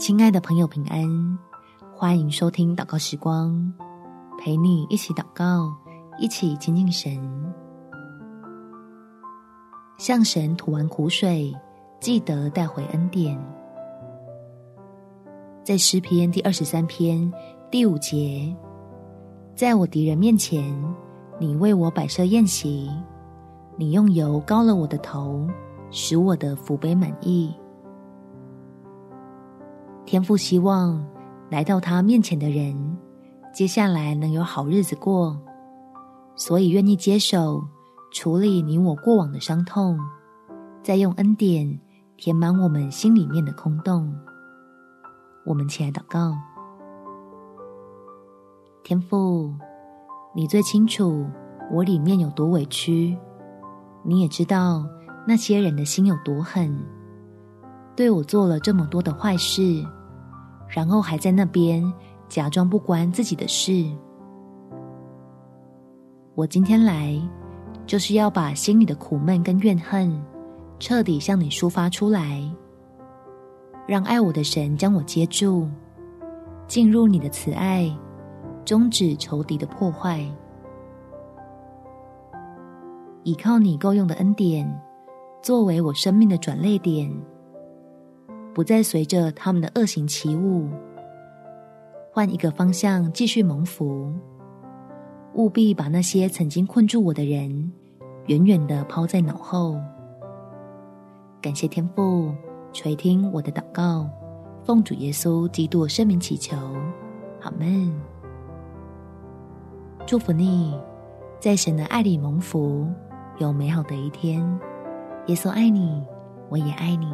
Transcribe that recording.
亲爱的朋友，平安！欢迎收听祷告时光，陪你一起祷告，一起亲近神，向神吐完苦水，记得带回恩典。在诗篇第二十三篇第五节，在我敌人面前，你为我摆设宴席，你用油膏了我的头，使我的福杯满溢。天父希望来到他面前的人，接下来能有好日子过，所以愿意接手处理你我过往的伤痛，再用恩典填满我们心里面的空洞。我们起来祷告，天父，你最清楚我里面有多委屈，你也知道那些人的心有多狠，对我做了这么多的坏事。然后还在那边假装不关自己的事。我今天来，就是要把心里的苦闷跟怨恨彻底向你抒发出来，让爱我的神将我接住，进入你的慈爱，终止仇敌的破坏，依靠你够用的恩典，作为我生命的转捩点。不再随着他们的恶行起舞，换一个方向继续蒙福。务必把那些曾经困住我的人，远远的抛在脑后。感谢天父垂听我的祷告，奉主耶稣基督圣名祈求，阿们。祝福你，在神的爱里蒙福，有美好的一天。耶稣爱你，我也爱你。